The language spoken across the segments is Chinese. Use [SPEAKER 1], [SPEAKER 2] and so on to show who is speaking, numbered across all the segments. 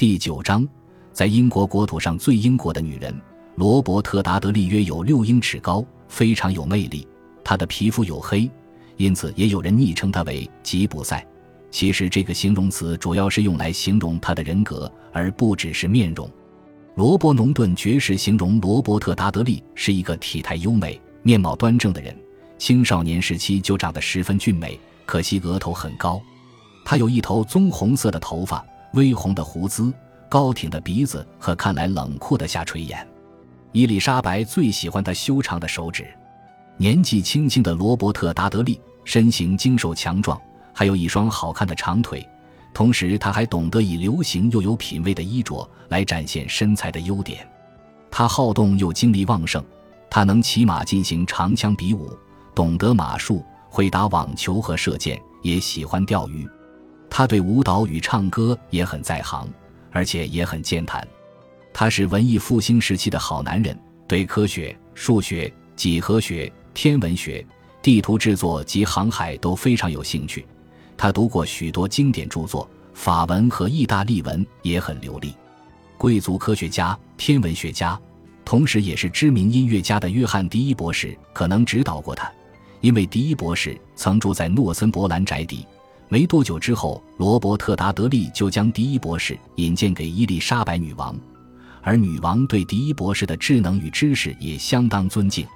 [SPEAKER 1] 第九章，在英国国土上最英国的女人罗伯特·达德利约有六英尺高，非常有魅力。她的皮肤黝黑，因此也有人昵称她为吉普赛。其实这个形容词主要是用来形容她的人格，而不只是面容。罗伯·农顿爵士形容罗伯特·达德利是一个体态优美、面貌端正的人，青少年时期就长得十分俊美，可惜额头很高。他有一头棕红色的头发。微红的胡子，高挺的鼻子和看来冷酷的下垂眼。伊丽莎白最喜欢他修长的手指。年纪轻轻的罗伯特·达德利身形精瘦强壮，还有一双好看的长腿。同时，他还懂得以流行又有品味的衣着来展现身材的优点。他好动又精力旺盛，他能骑马进行长枪比武，懂得马术，会打网球和射箭，也喜欢钓鱼。他对舞蹈与唱歌也很在行，而且也很健谈。他是文艺复兴时期的好男人，对科学、数学、几何学、天文学、地图制作及航海都非常有兴趣。他读过许多经典著作，法文和意大利文也很流利。贵族科学家、天文学家，同时也是知名音乐家的约翰·迪伊博士可能指导过他，因为迪伊博士曾住在诺森伯兰宅邸。没多久之后，罗伯特·达德利就将第一博士引荐给伊丽莎白女王，而女王对第一博士的智能与知识也相当尊敬，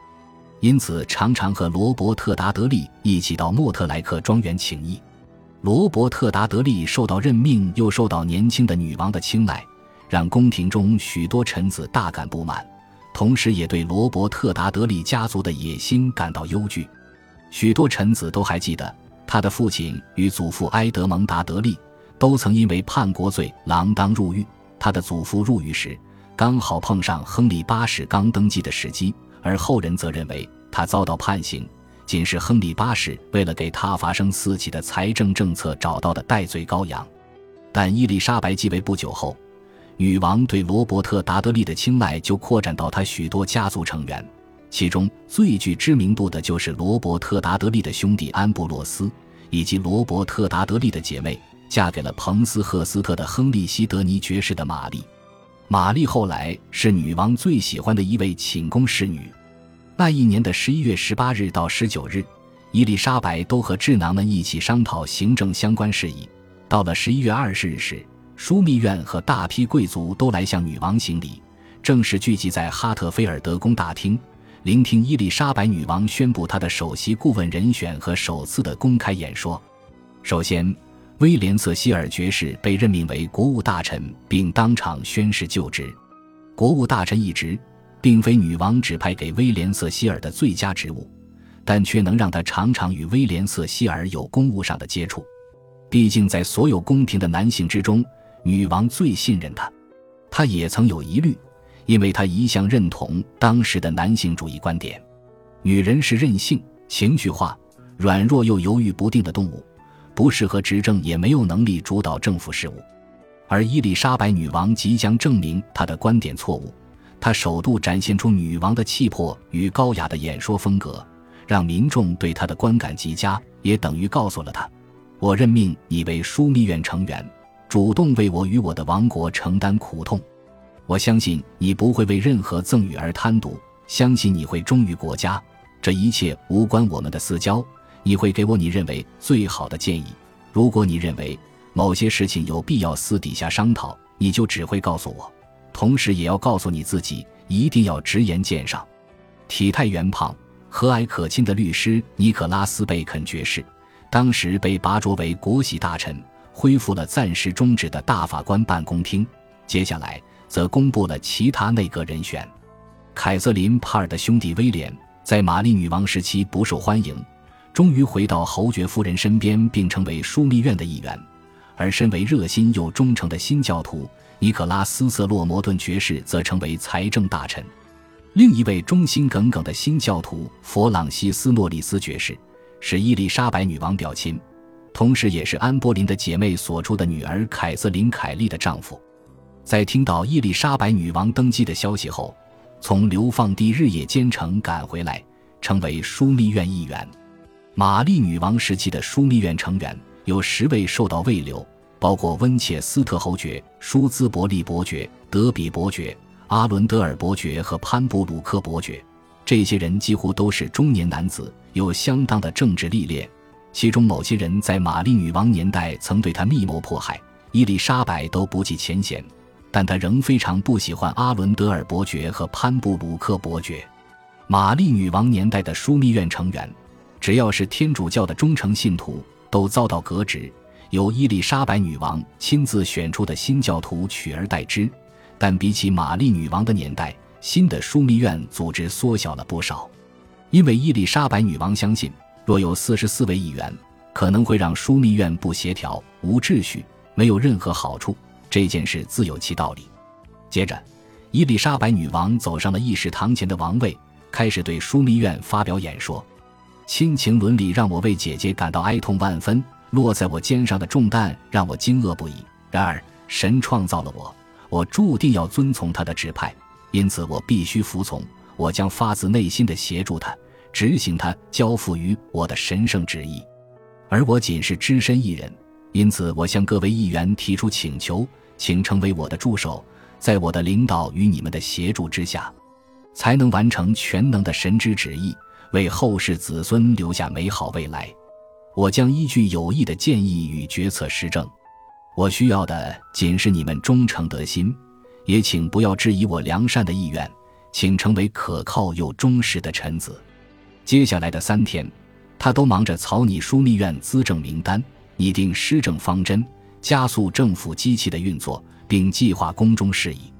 [SPEAKER 1] 因此常常和罗伯特·达德利一起到莫特莱克庄园请益。罗伯特·达德利受到任命，又受到年轻的女王的青睐，让宫廷中许多臣子大感不满，同时也对罗伯特·达德利家族的野心感到忧惧。许多臣子都还记得。他的父亲与祖父埃德蒙·达德利都曾因为叛国罪锒铛入狱。他的祖父入狱时，刚好碰上亨利八世刚登基的时机，而后人则认为他遭到判刑，仅是亨利八世为了给他发生四起的财政政策找到的戴罪羔羊。但伊丽莎白继位不久后，女王对罗伯特·达德利的青睐就扩展到他许多家族成员。其中最具知名度的就是罗伯特·达德利的兄弟安布洛斯，以及罗伯特·达德利的姐妹，嫁给了彭斯赫斯特的亨利·西德尼爵士的玛丽。玛丽后来是女王最喜欢的一位寝宫侍女。那一年的十一月十八日到十九日，伊丽莎白都和智囊们一起商讨行政相关事宜。到了十一月二十日时，枢密院和大批贵族都来向女王行礼，正式聚集在哈特菲尔德宫大厅。聆听伊丽莎白女王宣布她的首席顾问人选和首次的公开演说。首先，威廉瑟希尔爵士被任命为国务大臣，并当场宣誓就职。国务大臣一职，并非女王指派给威廉瑟希尔的最佳职务，但却能让他常常与威廉瑟希尔有公务上的接触。毕竟，在所有宫廷的男性之中，女王最信任他。他也曾有疑虑。因为他一向认同当时的男性主义观点，女人是任性、情绪化、软弱又犹豫不定的动物，不适合执政，也没有能力主导政府事务。而伊丽莎白女王即将证明她的观点错误，她首度展现出女王的气魄与高雅的演说风格，让民众对她的观感极佳，也等于告诉了她：我任命你为枢密院成员，主动为我与我的王国承担苦痛。我相信你不会为任何赠与而贪渎，相信你会忠于国家。这一切无关我们的私交。你会给我你认为最好的建议。如果你认为某些事情有必要私底下商讨，你就只会告诉我。同时也要告诉你自己，一定要直言见上。体态圆胖、和蔼可亲的律师尼可拉斯·贝肯爵士，当时被拔擢为国玺大臣，恢复了暂时终止的大法官办公厅。接下来。则公布了其他内阁人选。凯瑟琳·帕尔的兄弟威廉在玛丽女王时期不受欢迎，终于回到侯爵夫人身边，并成为枢密院的一员。而身为热心又忠诚的新教徒尼可拉斯·瑟洛摩顿爵士则成为财政大臣。另一位忠心耿耿的新教徒弗朗西斯·诺里斯爵士是伊丽莎白女王表亲，同时也是安波林的姐妹所出的女儿凯瑟琳·凯利的丈夫。在听到伊丽莎白女王登基的消息后，从流放地日夜兼程赶回来，成为枢密院议员。玛丽女王时期的枢密院成员有十位受到慰留，包括温切斯特侯爵、舒兹伯利伯爵、德比伯爵、阿伦德尔伯爵和潘布鲁克伯爵。这些人几乎都是中年男子，有相当的政治历练。其中某些人在玛丽女王年代曾对他密谋迫害，伊丽莎白都不计前嫌。但他仍非常不喜欢阿伦德尔伯爵和潘布鲁克伯爵。玛丽女王年代的枢密院成员，只要是天主教的忠诚信徒，都遭到革职，由伊丽莎白女王亲自选出的新教徒取而代之。但比起玛丽女王的年代，新的枢密院组织缩小了不少，因为伊丽莎白女王相信，若有四十四位议员，可能会让枢密院不协调、无秩序，没有任何好处。这件事自有其道理。接着，伊丽莎白女王走上了议事堂前的王位，开始对枢密院发表演说。亲情伦理让我为姐姐感到哀痛万分，落在我肩上的重担让我惊愕不已。然而，神创造了我，我注定要遵从他的指派，因此我必须服从。我将发自内心的协助他，执行他交付于我的神圣旨意。而我仅是只身一人，因此我向各位议员提出请求。请成为我的助手，在我的领导与你们的协助之下，才能完成全能的神之旨意，为后世子孙留下美好未来。我将依据有益的建议与决策施政。我需要的仅是你们忠诚的心，也请不要质疑我良善的意愿，请成为可靠又忠实的臣子。接下来的三天，他都忙着草拟枢密院资政名单，拟定施政方针。加速政府机器的运作，并计划宫中事宜。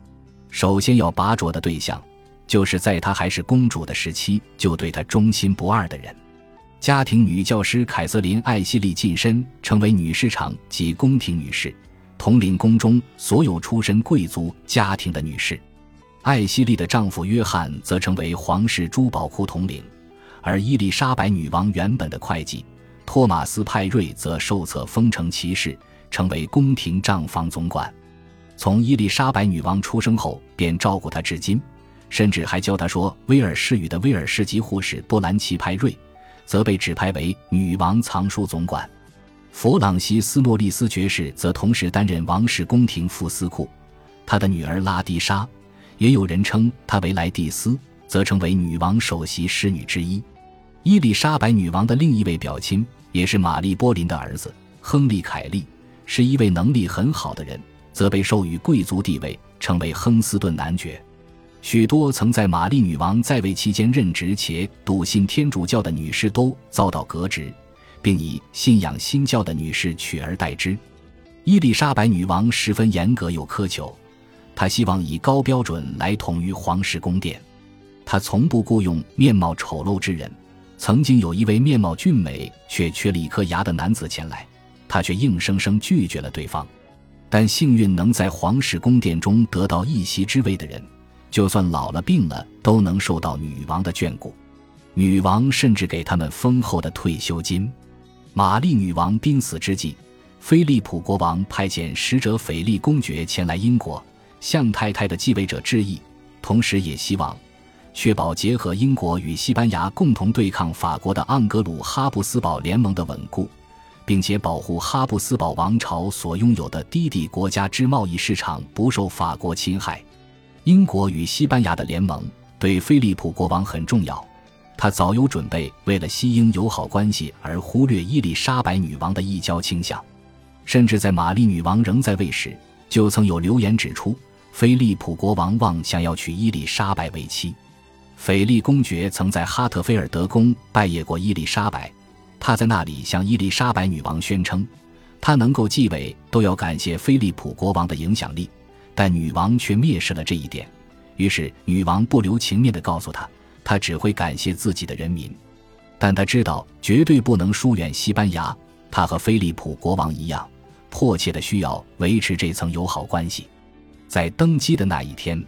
[SPEAKER 1] 首先要拔擢的对象，就是在她还是公主的时期就对她忠心不二的人。家庭女教师凯瑟琳·艾希利晋升成为女市长及宫廷女士，统领宫中所有出身贵族家庭的女士。艾希利的丈夫约翰则成为皇室珠宝库统领，而伊丽莎白女王原本的会计托马斯·派瑞则受册封城骑士。成为宫廷账房总管，从伊丽莎白女王出生后便照顾她至今，甚至还教她说威尔士语的威尔士籍护士波兰奇派瑞，则被指派为女王藏书总管。弗朗西斯诺利斯爵士则同时担任王室宫廷副司库。他的女儿拉迪莎，也有人称她为莱蒂斯，则成为女王首席侍女之一。伊丽莎白女王的另一位表亲，也是玛丽波林的儿子亨利凯利。是一位能力很好的人，则被授予贵族地位，成为亨斯顿男爵。许多曾在玛丽女王在位期间任职且笃信天主教的女士都遭到革职，并以信仰新教的女士取而代之。伊丽莎白女王十分严格又苛求，她希望以高标准来统御皇室宫殿。她从不雇佣面貌丑陋之人。曾经有一位面貌俊美却缺了一颗牙的男子前来。他却硬生生拒绝了对方，但幸运能在皇室宫殿中得到一席之位的人，就算老了病了都能受到女王的眷顾。女王甚至给他们丰厚的退休金。玛丽女王濒死之际，菲利普国王派遣使者斐利公爵前来英国，向太太的继位者致意，同时也希望确保结合英国与西班牙共同对抗法国的盎格鲁哈布斯堡联盟的稳固。并且保护哈布斯堡王朝所拥有的低地国家之贸易市场不受法国侵害。英国与西班牙的联盟对菲利普国王很重要，他早有准备，为了西英友好关系而忽略伊丽莎白女王的异教倾向。甚至在玛丽女王仍在位时，就曾有流言指出，菲利普国王望想要娶伊丽莎白为妻。斐利公爵曾在哈特菲尔德宫拜谒过伊丽莎白。他在那里向伊丽莎白女王宣称，他能够继位都要感谢菲利普国王的影响力，但女王却蔑视了这一点。于是女王不留情面地告诉他，他只会感谢自己的人民，但他知道绝对不能疏远西班牙。他和菲利普国王一样，迫切地需要维持这层友好关系。在登基的那一天，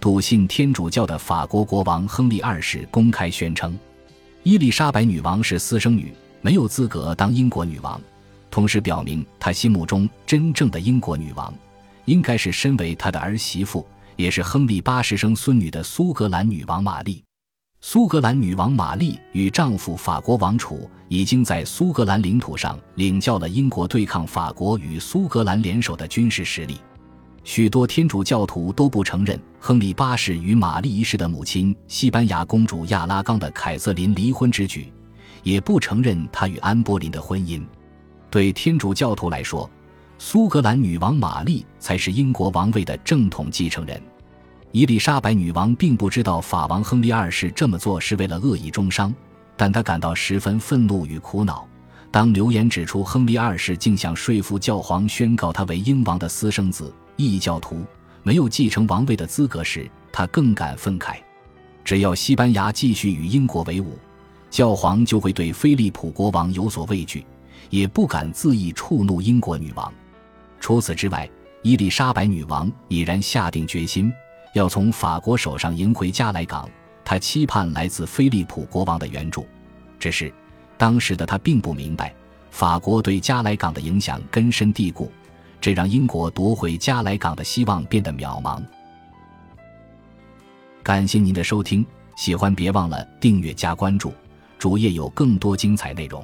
[SPEAKER 1] 笃信天主教的法国国王亨利二世公开宣称，伊丽莎白女王是私生女。没有资格当英国女王，同时表明他心目中真正的英国女王，应该是身为他的儿媳妇，也是亨利八世生孙女的苏格兰女王玛丽。苏格兰女王玛丽与丈夫法国王储已经在苏格兰领土上领教了英国对抗法国与苏格兰联手的军事实力。许多天主教徒都不承认亨利八世与玛丽一世的母亲西班牙公主亚拉冈的凯瑟琳离婚之举，也不承认他与安柏林的婚姻。对天主教徒来说，苏格兰女王玛丽才是英国王位的正统继承人。伊丽莎白女王并不知道法王亨利二世这么做是为了恶意中伤，但她感到十分愤怒与苦恼。当流言指出亨利二世竟想说服教皇宣告他为英王的私生子、异教徒，没有继承王位的资格时，他更感愤慨。只要西班牙继续与英国为伍，教皇就会对菲利普国王有所畏惧，也不敢恣意触怒英国女王。除此之外，伊丽莎白女王已然下定决心。要从法国手上赢回加莱港，她期盼来自菲利普国王的援助。只是，当时的他并不明白，法国对加莱港的影响根深蒂固，这让英国夺回加莱港的希望变得渺茫。感谢您的收听，喜欢别忘了订阅加关注，主页有更多精彩内容。